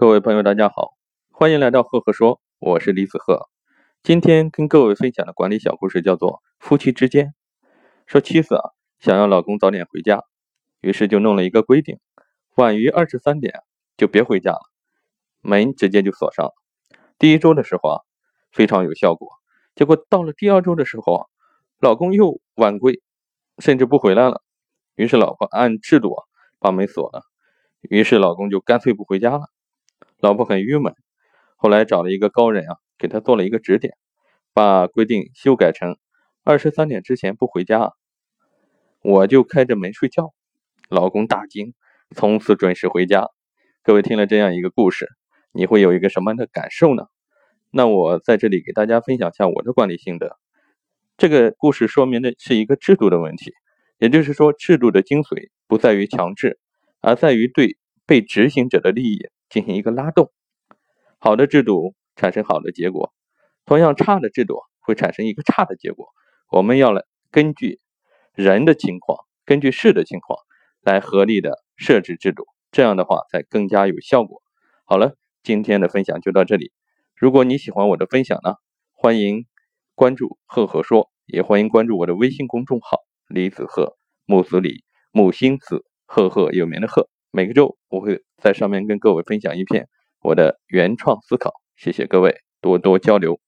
各位朋友，大家好，欢迎来到赫赫说，我是李子赫。今天跟各位分享的管理小故事叫做夫妻之间。说妻子啊，想要老公早点回家，于是就弄了一个规定，晚于二十三点就别回家了，门直接就锁上了。第一周的时候啊，非常有效果。结果到了第二周的时候啊，老公又晚归，甚至不回来了。于是老婆按制度啊把门锁了，于是老公就干脆不回家了。老婆很郁闷，后来找了一个高人啊，给他做了一个指点，把规定修改成二十三点之前不回家，我就开着门睡觉。老公大惊，从此准时回家。各位听了这样一个故事，你会有一个什么样的感受呢？那我在这里给大家分享一下我的管理心得。这个故事说明的是一个制度的问题，也就是说，制度的精髓不在于强制，而在于对被执行者的利益。进行一个拉动，好的制度产生好的结果，同样差的制度会产生一个差的结果。我们要来根据人的情况，根据事的情况来合理的设置制度，这样的话才更加有效果。好了，今天的分享就到这里。如果你喜欢我的分享呢，欢迎关注赫赫说，也欢迎关注我的微信公众号李子赫木子李木星子赫赫有名的赫。每个周我会在上面跟各位分享一篇我的原创思考，谢谢各位多多交流。